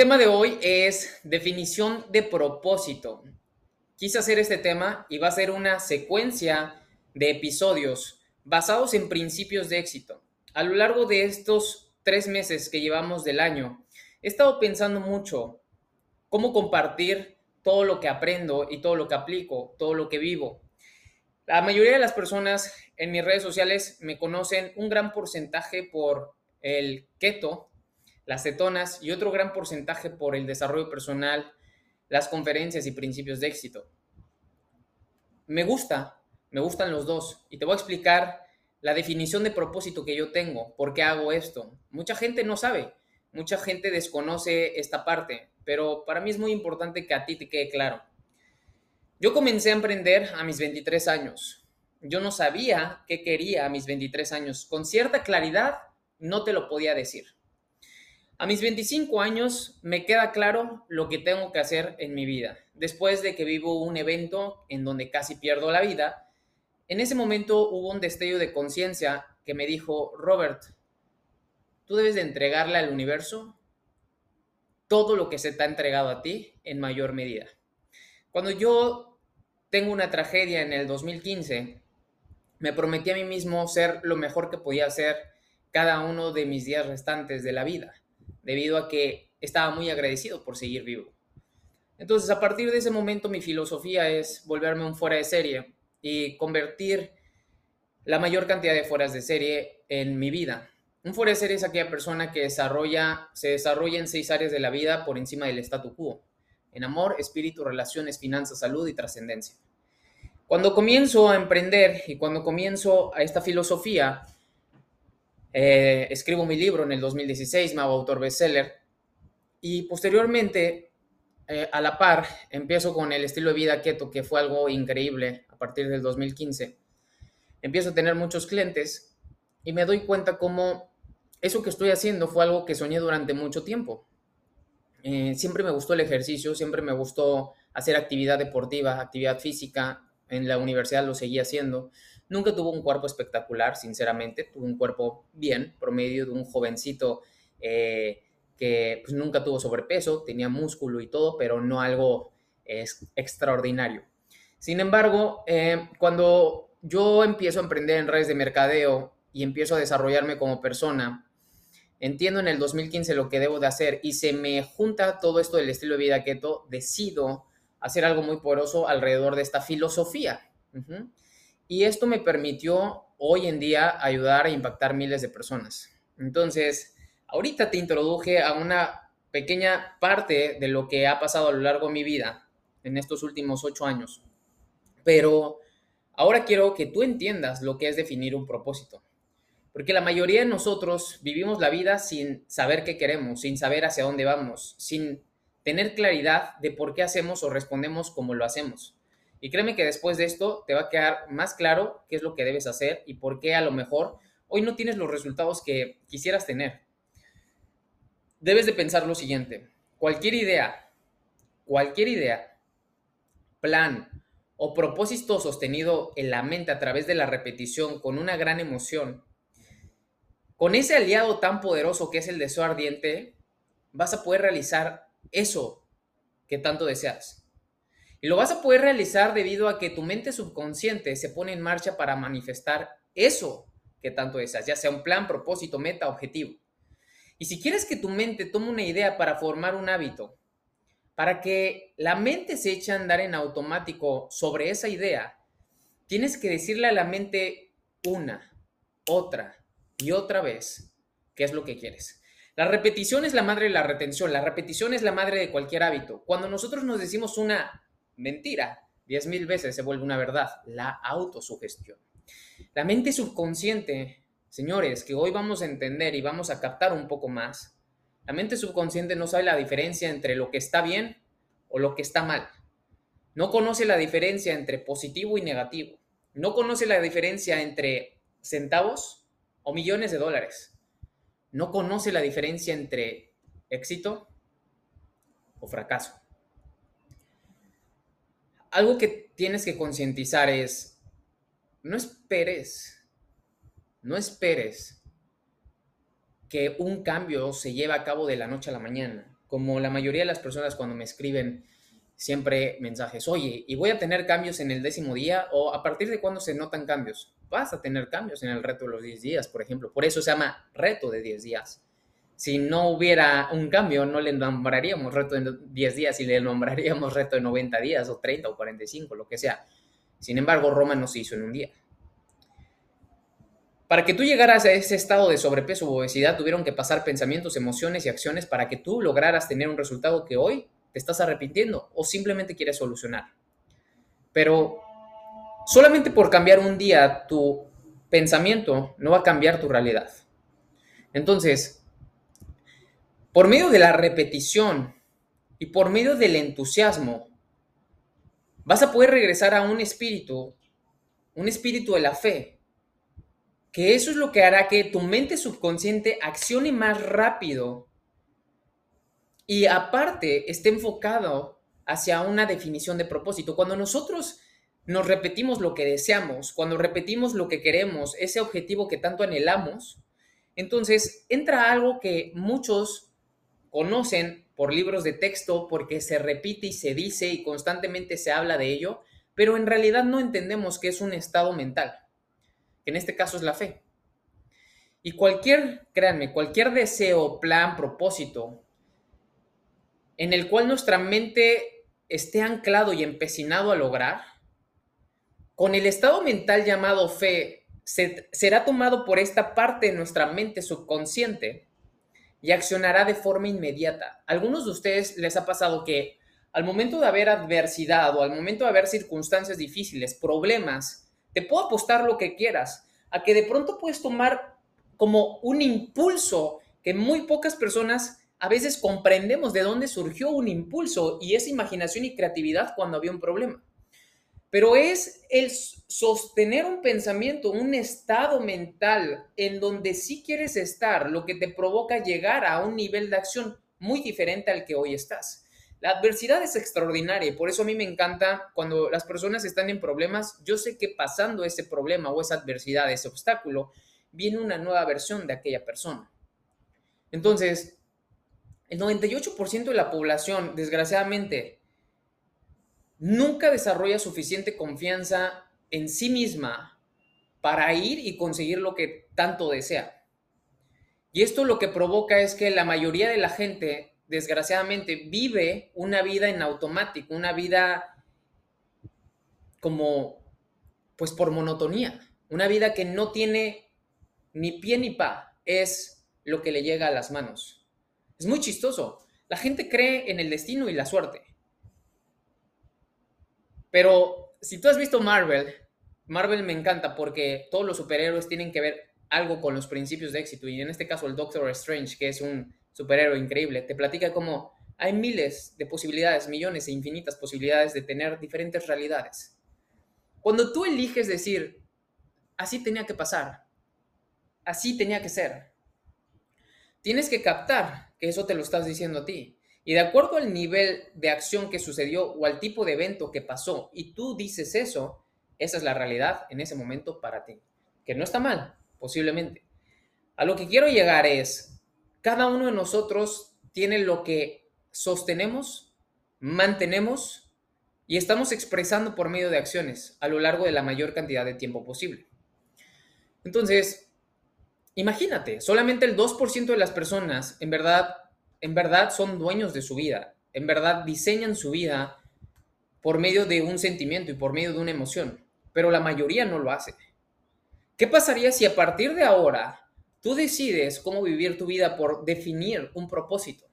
Tema de hoy es definición de propósito. Quise hacer este tema y va a ser una secuencia de episodios basados en principios de éxito. A lo largo de estos tres meses que llevamos del año, he estado pensando mucho cómo compartir todo lo que aprendo y todo lo que aplico, todo lo que vivo. La mayoría de las personas en mis redes sociales me conocen un gran porcentaje por el keto, las cetonas y otro gran porcentaje por el desarrollo personal, las conferencias y principios de éxito. Me gusta, me gustan los dos y te voy a explicar la definición de propósito que yo tengo, por qué hago esto. Mucha gente no sabe, mucha gente desconoce esta parte, pero para mí es muy importante que a ti te quede claro. Yo comencé a emprender a mis 23 años. Yo no sabía qué quería a mis 23 años. Con cierta claridad no te lo podía decir. A mis 25 años me queda claro lo que tengo que hacer en mi vida. Después de que vivo un evento en donde casi pierdo la vida, en ese momento hubo un destello de conciencia que me dijo, Robert, tú debes de entregarle al universo todo lo que se te ha entregado a ti en mayor medida. Cuando yo tengo una tragedia en el 2015, me prometí a mí mismo ser lo mejor que podía ser cada uno de mis días restantes de la vida debido a que estaba muy agradecido por seguir vivo. Entonces, a partir de ese momento, mi filosofía es volverme un fuera de serie y convertir la mayor cantidad de fueras de serie en mi vida. Un fuera de serie es aquella persona que desarrolla, se desarrolla en seis áreas de la vida por encima del statu quo, en amor, espíritu, relaciones, finanzas, salud y trascendencia. Cuando comienzo a emprender y cuando comienzo a esta filosofía, eh, escribo mi libro en el 2016, me hago autor bestseller. Y posteriormente, eh, a la par, empiezo con el estilo de vida keto, que fue algo increíble a partir del 2015. Empiezo a tener muchos clientes y me doy cuenta cómo eso que estoy haciendo fue algo que soñé durante mucho tiempo. Eh, siempre me gustó el ejercicio, siempre me gustó hacer actividad deportiva, actividad física. En la universidad lo seguía haciendo. Nunca tuvo un cuerpo espectacular, sinceramente. Tuvo un cuerpo bien, promedio de un jovencito eh, que pues, nunca tuvo sobrepeso, tenía músculo y todo, pero no algo extraordinario. Sin embargo, eh, cuando yo empiezo a emprender en redes de mercadeo y empiezo a desarrollarme como persona, entiendo en el 2015 lo que debo de hacer y se me junta todo esto del estilo de vida keto, decido hacer algo muy poderoso alrededor de esta filosofía. Y esto me permitió hoy en día ayudar a impactar miles de personas. Entonces, ahorita te introduje a una pequeña parte de lo que ha pasado a lo largo de mi vida en estos últimos ocho años. Pero ahora quiero que tú entiendas lo que es definir un propósito. Porque la mayoría de nosotros vivimos la vida sin saber qué queremos, sin saber hacia dónde vamos, sin tener claridad de por qué hacemos o respondemos como lo hacemos. Y créeme que después de esto te va a quedar más claro qué es lo que debes hacer y por qué a lo mejor hoy no tienes los resultados que quisieras tener. Debes de pensar lo siguiente, cualquier idea, cualquier idea, plan o propósito sostenido en la mente a través de la repetición con una gran emoción, con ese aliado tan poderoso que es el deseo ardiente, vas a poder realizar eso que tanto deseas. Lo vas a poder realizar debido a que tu mente subconsciente se pone en marcha para manifestar eso que tanto deseas, ya sea un plan, propósito, meta, objetivo. Y si quieres que tu mente tome una idea para formar un hábito, para que la mente se eche a andar en automático sobre esa idea, tienes que decirle a la mente una, otra y otra vez qué es lo que quieres. La repetición es la madre de la retención, la repetición es la madre de cualquier hábito. Cuando nosotros nos decimos una mentira diez mil veces se vuelve una verdad, la autosugestión. La mente subconsciente, señores, que hoy vamos a entender y vamos a captar un poco más, la mente subconsciente no sabe la diferencia entre lo que está bien o lo que está mal. No conoce la diferencia entre positivo y negativo. No conoce la diferencia entre centavos o millones de dólares. No conoce la diferencia entre éxito o fracaso. Algo que tienes que concientizar es, no esperes, no esperes que un cambio se lleve a cabo de la noche a la mañana. Como la mayoría de las personas cuando me escriben siempre mensajes, oye, ¿y voy a tener cambios en el décimo día? ¿O a partir de cuándo se notan cambios? Vas a tener cambios en el reto de los 10 días, por ejemplo. Por eso se llama reto de 10 días. Si no hubiera un cambio, no le nombraríamos reto de 10 días y le nombraríamos reto de 90 días o 30 o 45, lo que sea. Sin embargo, Roma no se hizo en un día. Para que tú llegaras a ese estado de sobrepeso o obesidad, tuvieron que pasar pensamientos, emociones y acciones para que tú lograras tener un resultado que hoy te estás arrepintiendo o simplemente quieres solucionar. Pero solamente por cambiar un día tu pensamiento no va a cambiar tu realidad. Entonces, por medio de la repetición y por medio del entusiasmo, vas a poder regresar a un espíritu, un espíritu de la fe, que eso es lo que hará que tu mente subconsciente accione más rápido y aparte esté enfocado hacia una definición de propósito. Cuando nosotros nos repetimos lo que deseamos, cuando repetimos lo que queremos, ese objetivo que tanto anhelamos, entonces entra algo que muchos conocen por libros de texto, porque se repite y se dice y constantemente se habla de ello, pero en realidad no entendemos que es un estado mental que en este caso es la fe. Y cualquier, créanme, cualquier deseo, plan, propósito, en el cual nuestra mente esté anclado y empecinado a lograr, con el estado mental llamado fe, será tomado por esta parte de nuestra mente subconsciente y accionará de forma inmediata. algunos de ustedes les ha pasado que al momento de haber adversidad o al momento de haber circunstancias difíciles, problemas, te puedo apostar lo que quieras, a que de pronto puedes tomar como un impulso que muy pocas personas a veces comprendemos de dónde surgió un impulso y esa imaginación y creatividad cuando había un problema. Pero es el sostener un pensamiento, un estado mental en donde sí quieres estar, lo que te provoca llegar a un nivel de acción muy diferente al que hoy estás. La adversidad es extraordinaria y por eso a mí me encanta cuando las personas están en problemas, yo sé que pasando ese problema o esa adversidad, ese obstáculo, viene una nueva versión de aquella persona. Entonces, el 98% de la población, desgraciadamente, nunca desarrolla suficiente confianza en sí misma para ir y conseguir lo que tanto desea. Y esto lo que provoca es que la mayoría de la gente desgraciadamente, vive una vida en automático, una vida como, pues por monotonía, una vida que no tiene ni pie ni pa, es lo que le llega a las manos. Es muy chistoso. La gente cree en el destino y la suerte. Pero si tú has visto Marvel, Marvel me encanta porque todos los superhéroes tienen que ver algo con los principios de éxito. Y en este caso el Doctor Strange, que es un superhéroe increíble, te platica cómo hay miles de posibilidades, millones e infinitas posibilidades de tener diferentes realidades. Cuando tú eliges decir, así tenía que pasar, así tenía que ser, tienes que captar que eso te lo estás diciendo a ti. Y de acuerdo al nivel de acción que sucedió o al tipo de evento que pasó y tú dices eso, esa es la realidad en ese momento para ti. Que no está mal, posiblemente. A lo que quiero llegar es, cada uno de nosotros tiene lo que sostenemos, mantenemos y estamos expresando por medio de acciones a lo largo de la mayor cantidad de tiempo posible. Entonces, imagínate, solamente el 2% de las personas en verdad, en verdad son dueños de su vida, en verdad diseñan su vida por medio de un sentimiento y por medio de una emoción, pero la mayoría no lo hace. ¿Qué pasaría si a partir de ahora tú decides cómo vivir tu vida por definir un propósito?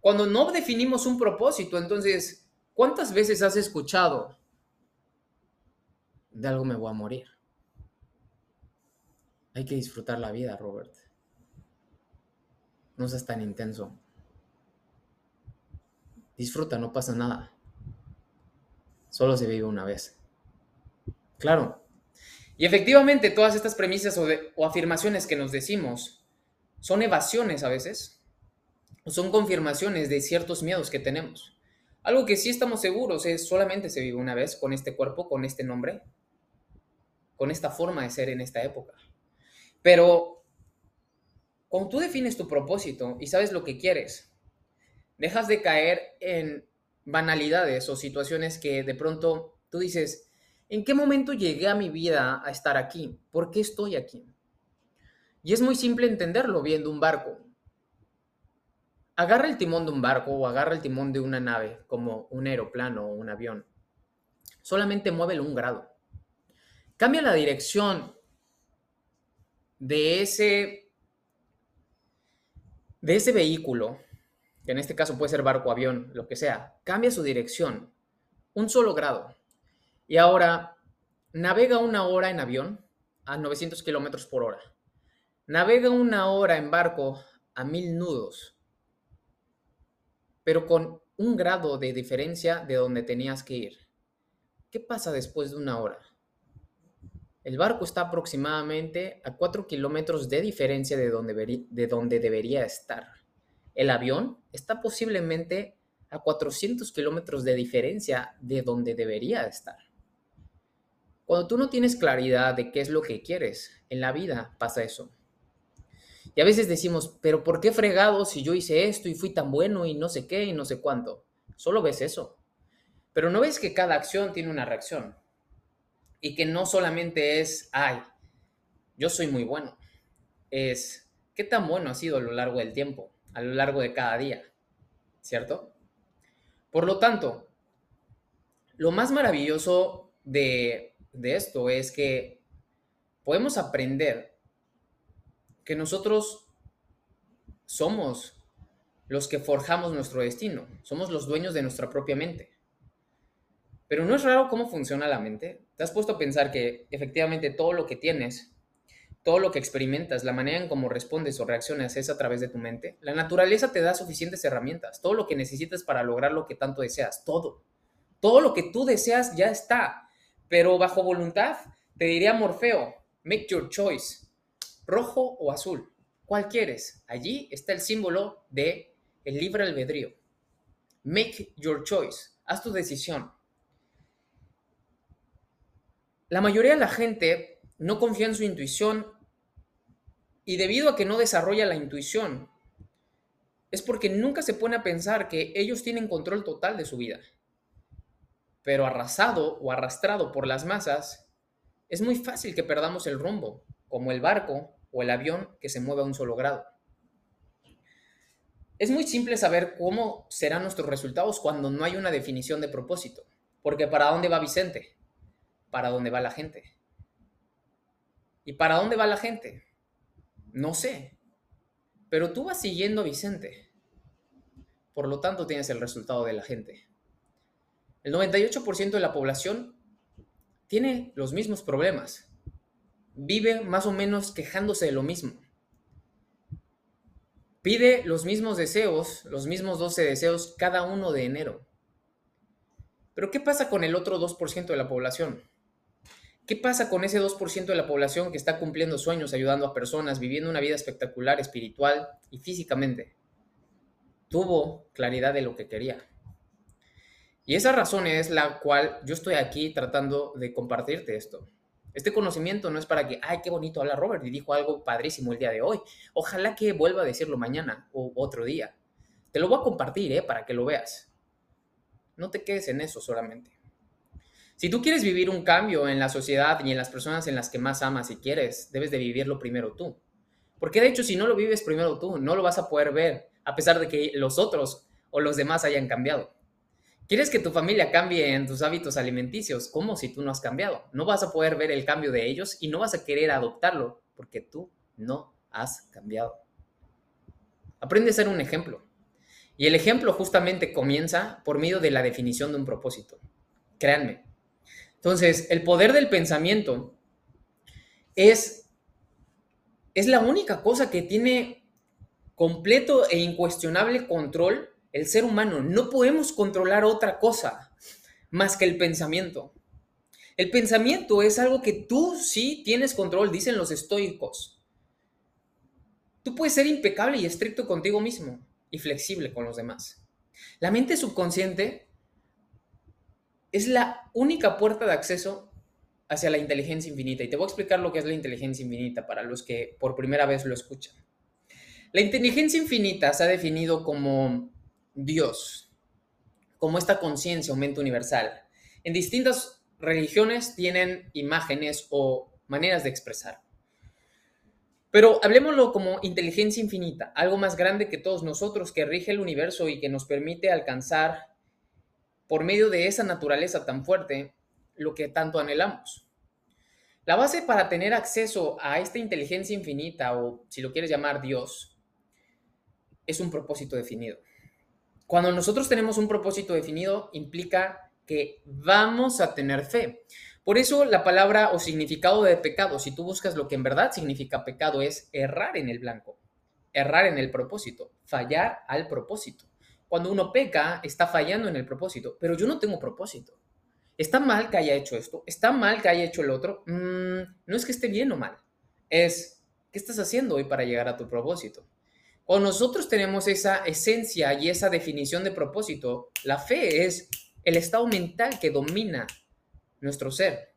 Cuando no definimos un propósito, entonces, ¿cuántas veces has escuchado? De algo me voy a morir. Hay que disfrutar la vida, Robert. No seas tan intenso. Disfruta, no pasa nada. Solo se vive una vez. Claro. Y efectivamente, todas estas premisas o, afirmaciones que nos decimos son evasiones a veces, son confirmaciones de ciertos miedos que tenemos. Algo que sí estamos seguros es solamente se vive una vez con este cuerpo, con este nombre, con esta forma de ser en esta época. Pero cuando tú defines tu propósito y sabes lo que quieres, dejas de caer en banalidades o situaciones que de pronto tú dices, ¿en qué momento llegué a mi vida a estar aquí? ¿Por qué estoy aquí? Y es muy simple entenderlo viendo un barco. Agarra el timón de un barco o agarra el timón de una nave, como un aeroplano o un avión. Solamente muévelo un grado. Cambia la dirección de ese, de ese vehículo, que en este caso puede ser barco, avión, lo que sea, cambia su dirección un solo grado. Y ahora navega una hora en avión a 900 kilómetros por hora. Navega una hora en barco a mil nudos, pero con un grado de diferencia de donde tenías que ir. ¿Qué pasa después de una hora? El barco está aproximadamente a 4 kilómetros de diferencia de donde, de donde debería estar. El avión está posiblemente a 400 kilómetros de diferencia de donde debería estar. Cuando tú no tienes claridad de qué es lo que quieres, en la vida pasa eso. Y a veces decimos, pero ¿por qué fregado si yo hice esto y fui tan bueno y no sé qué y no sé cuánto? Solo ves eso. Pero no ves que cada acción tiene una reacción y que no solamente es, ay, yo soy muy bueno, es, ¿qué tan bueno ha sido a lo largo del tiempo, a lo largo de cada día? ¿Cierto? Por lo tanto, lo más maravilloso de, de esto es que podemos aprender que nosotros somos los que forjamos nuestro destino, somos los dueños de nuestra propia mente. Pero no es raro cómo funciona la mente. ¿Te has puesto a pensar que efectivamente todo lo que tienes, todo lo que experimentas, la manera en cómo respondes o reaccionas es a través de tu mente? La naturaleza te da suficientes herramientas, todo lo que necesitas para lograr lo que tanto deseas, todo. Todo lo que tú deseas ya está, pero bajo voluntad, te diría Morfeo, make your choice, rojo o azul, ¿cuál quieres? Allí está el símbolo de el libre albedrío. Make your choice, haz tu decisión. La mayoría de la gente no confía en su intuición y debido a que no desarrolla la intuición, es porque nunca se pone a pensar que ellos tienen control total de su vida. Pero arrasado o arrastrado por las masas, es muy fácil que perdamos el rumbo, como el barco o el avión que se mueve a un solo grado. Es muy simple saber cómo serán nuestros resultados cuando no hay una definición de propósito, porque ¿para dónde va Vicente? Para dónde va la gente. ¿Y para dónde va la gente? No sé. Pero tú vas siguiendo a Vicente. Por lo tanto, tienes el resultado de la gente. El 98% de la población tiene los mismos problemas. Vive más o menos quejándose de lo mismo. Pide los mismos deseos, los mismos 12 deseos cada uno de enero. Pero ¿qué pasa con el otro 2% de la población? ¿Qué pasa con ese 2% de la población que está cumpliendo sueños, ayudando a personas, viviendo una vida espectacular, espiritual y físicamente? Tuvo claridad de lo que quería. Y esa razón es la cual yo estoy aquí tratando de compartirte esto. Este conocimiento no es para que, ay, qué bonito habla Robert y dijo algo padrísimo el día de hoy. Ojalá que vuelva a decirlo mañana o otro día. Te lo voy a compartir, ¿eh? Para que lo veas. No te quedes en eso solamente. Si tú quieres vivir un cambio en la sociedad y en las personas en las que más amas y quieres, debes de vivirlo primero tú. Porque de hecho, si no lo vives primero tú, no lo vas a poder ver, a pesar de que los otros o los demás hayan cambiado. ¿Quieres que tu familia cambie en tus hábitos alimenticios? ¿Cómo si tú no has cambiado? No vas a poder ver el cambio de ellos y no vas a querer adoptarlo porque tú no has cambiado. Aprende a ser un ejemplo. Y el ejemplo justamente comienza por medio de la definición de un propósito. Créanme. Entonces, el poder del pensamiento es, es la única cosa que tiene completo e incuestionable control el ser humano. No podemos controlar otra cosa más que el pensamiento. El pensamiento es algo que tú sí tienes control, dicen los estoicos. Tú puedes ser impecable y estricto contigo mismo y flexible con los demás. La mente subconsciente es la única puerta de acceso hacia la inteligencia infinita. Y te voy a explicar lo que es la inteligencia infinita para los que por primera vez lo escuchan. La inteligencia infinita se ha definido como Dios, como esta conciencia o mente universal. En distintas religiones tienen imágenes o maneras de expresar. Pero hablemoslo como inteligencia infinita, algo más grande que todos nosotros que rige el universo y que nos permite alcanzar por medio de esa naturaleza tan fuerte lo que tanto anhelamos. La base para tener acceso a esta inteligencia infinita, o si lo quieres llamar Dios, es un propósito definido. Cuando nosotros tenemos un propósito definido, implica que vamos a tener fe. Por eso la palabra o significado de pecado, si tú buscas lo que en verdad significa pecado, es errar en el blanco, errar en el propósito, fallar al propósito. Cuando uno peca, está fallando en el propósito, pero yo no tengo propósito. ¿Está mal que haya hecho esto? ¿Está mal que haya hecho el otro? Mm, no es que esté bien o mal, es ¿qué estás haciendo hoy para llegar a tu propósito? Cuando nosotros tenemos esa esencia y esa definición de propósito, la fe es el estado mental que domina nuestro ser.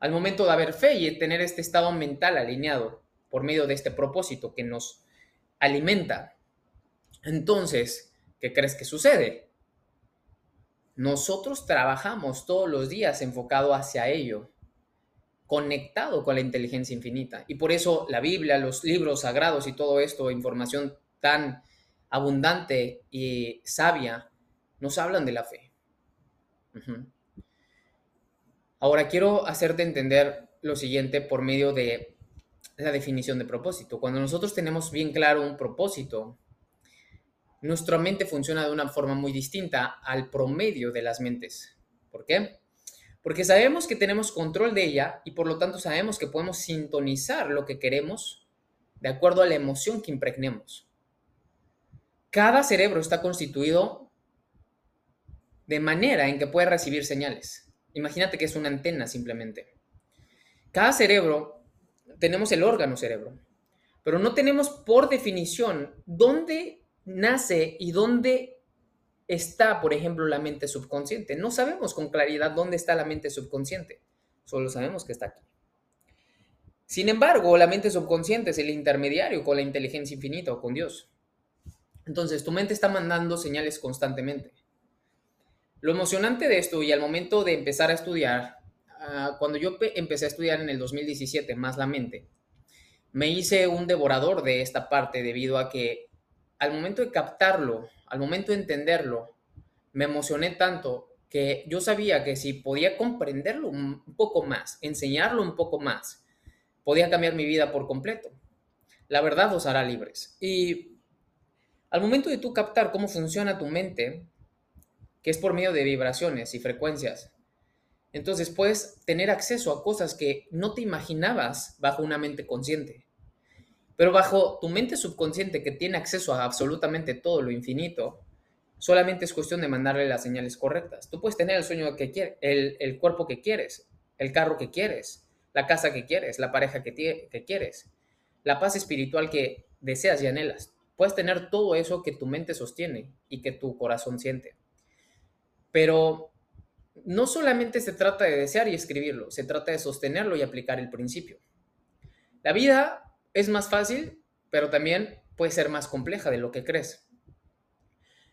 Al momento de haber fe y tener este estado mental alineado por medio de este propósito que nos alimenta, entonces, ¿qué crees que sucede? Nosotros trabajamos todos los días enfocado hacia ello, conectado con la inteligencia infinita. Y por eso la Biblia, los libros sagrados y todo esto, información tan abundante y sabia, nos hablan de la fe. Ahora quiero hacerte entender lo siguiente por medio de la definición de propósito. Cuando nosotros tenemos bien claro un propósito, nuestra mente funciona de una forma muy distinta al promedio de las mentes. ¿Por qué? Porque sabemos que tenemos control de ella y por lo tanto sabemos que podemos sintonizar lo que queremos de acuerdo a la emoción que impregnemos. Cada cerebro está constituido de manera en que puede recibir señales. Imagínate que es una antena simplemente. Cada cerebro, tenemos el órgano cerebro, pero no tenemos por definición dónde nace y dónde está, por ejemplo, la mente subconsciente. No sabemos con claridad dónde está la mente subconsciente, solo sabemos que está aquí. Sin embargo, la mente subconsciente es el intermediario con la inteligencia infinita o con Dios. Entonces, tu mente está mandando señales constantemente. Lo emocionante de esto y al momento de empezar a estudiar, ah, cuando yo empecé a estudiar en el 2017, más la mente, me hice un devorador de esta parte debido a que al momento de captarlo, al momento de entenderlo, me emocioné tanto que yo sabía que si podía comprenderlo un poco más, enseñarlo un poco más, podía cambiar mi vida por completo. La verdad os hará libres. Y al momento de tú captar cómo funciona tu mente, que es por medio de vibraciones y frecuencias. Entonces puedes tener acceso a cosas que no te imaginabas bajo una mente consciente. Pero bajo tu mente subconsciente que tiene acceso a absolutamente todo lo infinito, solamente es cuestión de mandarle las señales correctas. Tú puedes tener el sueño que quieres, el, cuerpo que quieres, el carro que quieres, la casa que quieres, la pareja que, que quieres, la paz espiritual que deseas y anhelas. Puedes tener todo eso que tu mente sostiene y que tu corazón siente. Pero no solamente se trata de desear y escribirlo, se trata de sostenerlo y aplicar el principio. La vida es más fácil, pero también puede ser más compleja de lo que crees.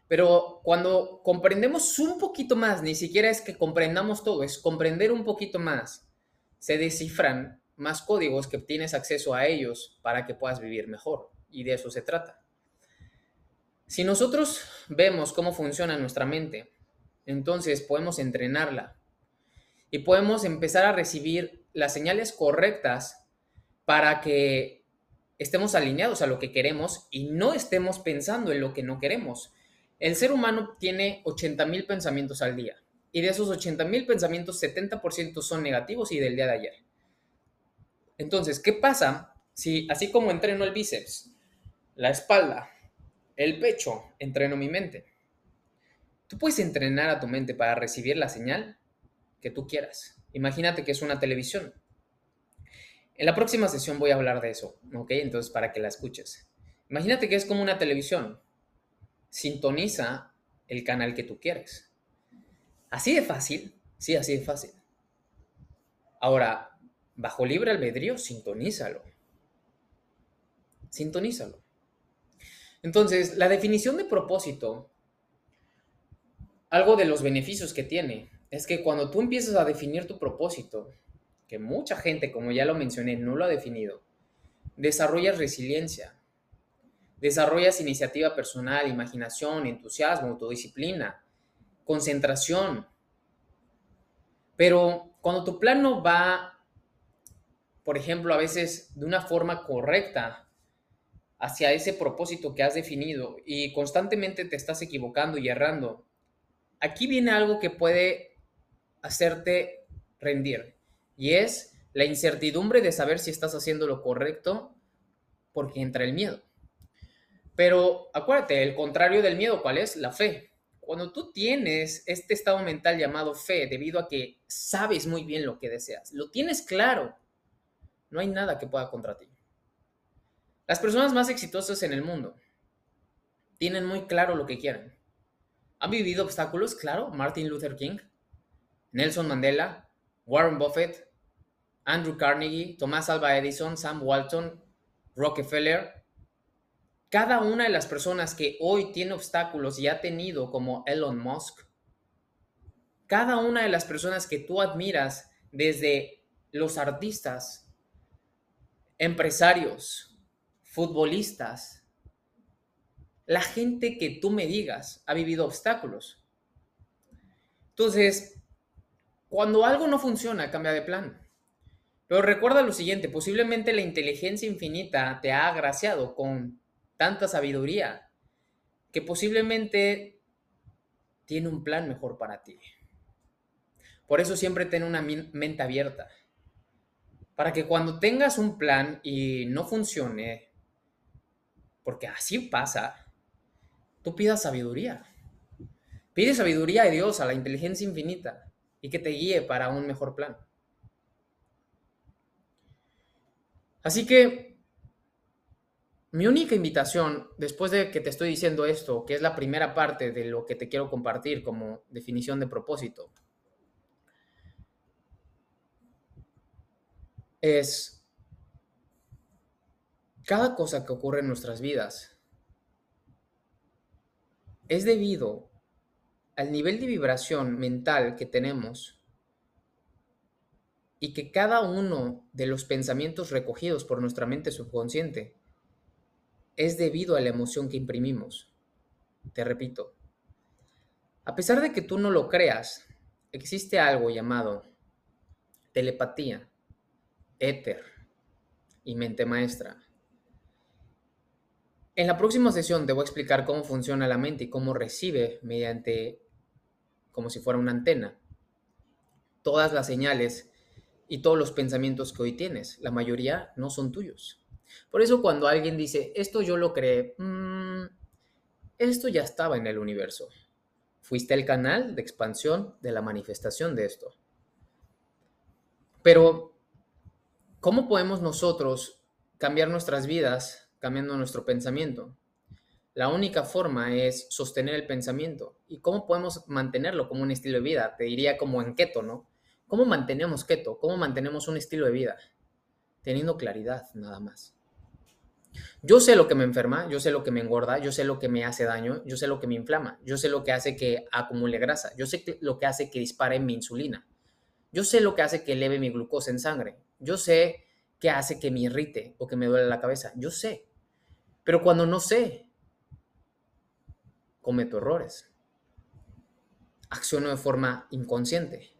Pero cuando comprendemos un poquito más, ni siquiera es que comprendamos todo, es comprender un poquito más, se descifran más códigos que tienes acceso a ellos para que puedas vivir mejor. Y de eso se trata. Si nosotros vemos cómo funciona nuestra mente, entonces podemos entrenarla y podemos empezar a recibir las señales correctas para que estemos alineados a lo que queremos y no estemos pensando en lo que no queremos. El ser humano tiene 80 mil pensamientos al día y de esos 80 mil pensamientos, 70% son negativos y del día de ayer. Entonces, ¿qué pasa si así como entreno el bíceps, la espalda, el pecho, entreno mi mente? Tú puedes entrenar a tu mente para recibir la señal que tú quieras. Imagínate que es una televisión. En la próxima sesión voy a hablar de eso, ¿ok? Entonces, para que la escuches. Imagínate que es como una televisión. Sintoniza el canal que tú quieres. Así de fácil, sí, así de fácil. Ahora, bajo libre albedrío, sintonízalo. Sintonízalo. Entonces, la definición de propósito, algo de los beneficios que tiene, es que cuando tú empiezas a definir tu propósito, que mucha gente, como ya lo mencioné, no lo ha definido, desarrollas resiliencia, desarrollas iniciativa personal, imaginación, entusiasmo, autodisciplina, concentración. Pero cuando tu plan no va, por ejemplo, a veces de una forma correcta hacia ese propósito que has definido y constantemente te estás equivocando y errando, aquí viene algo que puede hacerte rendir. Y es la incertidumbre de saber si estás haciendo lo correcto porque entra el miedo. Pero acuérdate, el contrario del miedo, ¿cuál es? La fe. Cuando tú tienes este estado mental llamado fe, debido a que sabes muy bien lo que deseas, lo tienes claro, no hay nada que pueda contra ti. Las personas más exitosas en el mundo tienen muy claro lo que quieren. ¿Han vivido obstáculos? Claro, Martin Luther King, Nelson Mandela, Warren Buffett, Andrew Carnegie, Tomás Alva Edison, Sam Walton, Rockefeller. Cada una de las personas que hoy tiene obstáculos y ha tenido como Elon Musk, cada una de las personas que tú admiras desde los artistas, empresarios, futbolistas, la gente que tú me digas ha vivido obstáculos. Entonces, cuando algo no funciona, cambia de plan. Pero recuerda lo siguiente, posiblemente la inteligencia infinita te ha agraciado con tanta sabiduría que posiblemente tiene un plan mejor para ti. Por eso siempre ten una mente abierta. Para que cuando tengas un plan y no funcione, porque así pasa, tú pidas sabiduría. Pide sabiduría de Dios, a la inteligencia infinita y que te guíe para un mejor plan. Así que mi única invitación, después de que te estoy diciendo esto, que es la primera parte de lo que te quiero compartir como definición de propósito, es cada cosa que ocurre en nuestras vidas es debido al nivel de vibración mental que tenemos y que cada uno de los pensamientos recogidos por nuestra mente subconsciente es debido a la emoción que imprimimos. Te repito, a pesar de que tú no lo creas, existe algo llamado telepatía, éter y mente maestra. En la próxima sesión te voy a explicar cómo funciona la mente y cómo recibe mediante como si fuera una antena. Todas las señales y todos los pensamientos que hoy tienes, la mayoría no son tuyos. Por eso cuando alguien dice, esto yo lo creé, mm, esto ya estaba en el universo. Fuiste el canal de expansión de la manifestación de esto. Pero, ¿cómo podemos nosotros cambiar nuestras vidas cambiando nuestro pensamiento? La única forma es sostener el pensamiento. ¿Y cómo podemos mantenerlo como un estilo de vida? Te diría como en keto, ¿no? ¿Cómo mantenemos keto? ¿Cómo mantenemos un estilo de vida? Teniendo claridad, nada más. Yo sé lo que me enferma, yo sé lo que me engorda, yo sé lo que me hace daño, yo sé lo que me inflama, yo sé lo que hace que acumule grasa, yo sé lo que hace que dispare mi insulina, yo sé lo que hace que eleve mi glucosa en sangre, yo sé ¿Qué hace que me irrite o que me duele la cabeza? Yo sé. Pero cuando no sé, cometo errores. Acciono de forma inconsciente.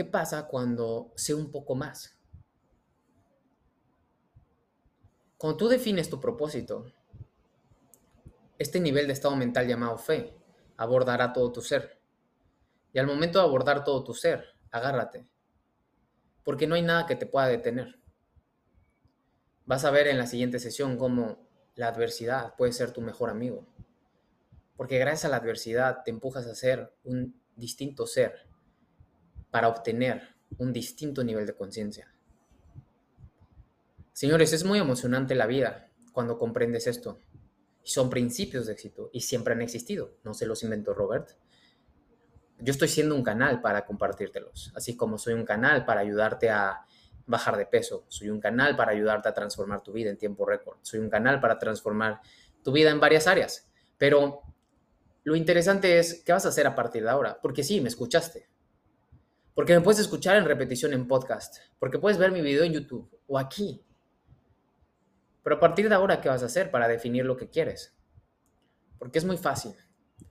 ¿Qué pasa cuando sé un poco más? Cuando tú defines tu propósito, este nivel de estado mental llamado fe abordará todo tu ser. Y al momento de abordar todo tu ser, agárrate, porque no hay nada que te pueda detener. Vas a ver en la siguiente sesión cómo la adversidad puede ser tu mejor amigo, porque gracias a la adversidad te empujas a ser un distinto ser para obtener un distinto nivel de conciencia. Señores, es muy emocionante la vida cuando comprendes esto. Son principios de éxito y siempre han existido. No se los inventó Robert. Yo estoy siendo un canal para compartírtelos, así como soy un canal para ayudarte a bajar de peso, soy un canal para ayudarte a transformar tu vida en tiempo récord, soy un canal para transformar tu vida en varias áreas. Pero lo interesante es, ¿qué vas a hacer a partir de ahora? Porque sí, me escuchaste. Porque me puedes escuchar en repetición en podcast, porque puedes ver mi video en YouTube o aquí, pero a partir de ahora, ¿qué vas a hacer para definir lo que quieres? Porque es muy fácil.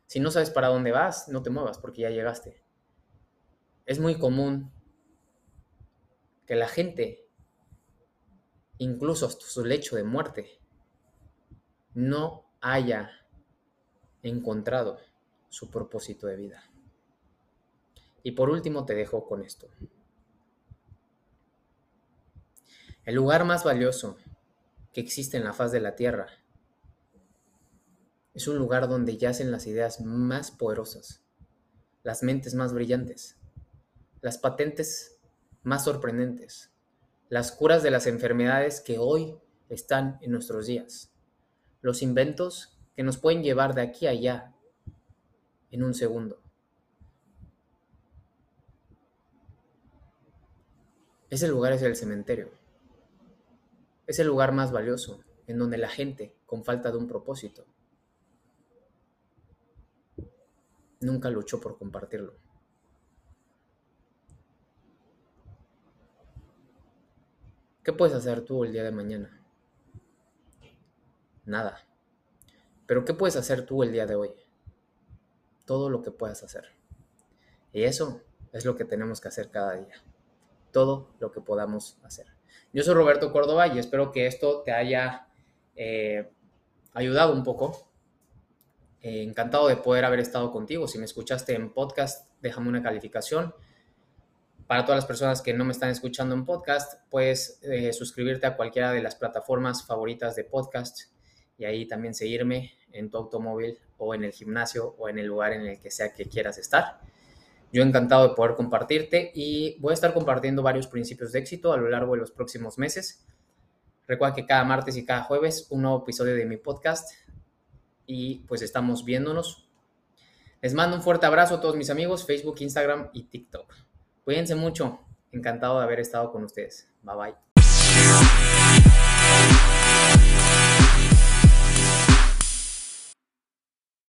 Si no sabes para dónde vas, no te muevas porque ya llegaste. Es muy común que la gente, incluso hasta su lecho de muerte, no haya encontrado su propósito de vida. Y por último te dejo con esto. El lugar más valioso que existe en la faz de la Tierra. Es un lugar donde yacen las ideas más poderosas, las mentes más brillantes, las patentes más sorprendentes, las curas de las enfermedades que hoy están en nuestros días, los inventos que nos pueden llevar de aquí a allá en un segundo. Ese lugar es el cementerio. Es el lugar más valioso, en donde la gente, con falta de un propósito, nunca luchó por compartirlo. ¿Qué puedes hacer tú el día de mañana? Nada. Pero ¿qué puedes hacer tú el día de hoy? Todo lo que puedas hacer. Y eso es lo que tenemos que hacer cada día. Todo lo que podamos hacer. Yo soy Roberto Córdoba y espero que esto te haya eh, ayudado un poco. Eh, encantado de poder haber estado contigo. Si me escuchaste en podcast, déjame una calificación. Para todas las personas que no me están escuchando en podcast, puedes eh, suscribirte a cualquiera de las plataformas favoritas de podcast y ahí también seguirme en tu automóvil o en el gimnasio o en el lugar en el que sea que quieras estar. Yo encantado de poder compartirte y voy a estar compartiendo varios principios de éxito a lo largo de los próximos meses. Recuerda que cada martes y cada jueves un nuevo episodio de mi podcast y pues estamos viéndonos. Les mando un fuerte abrazo a todos mis amigos, Facebook, Instagram y TikTok. Cuídense mucho. Encantado de haber estado con ustedes. Bye bye.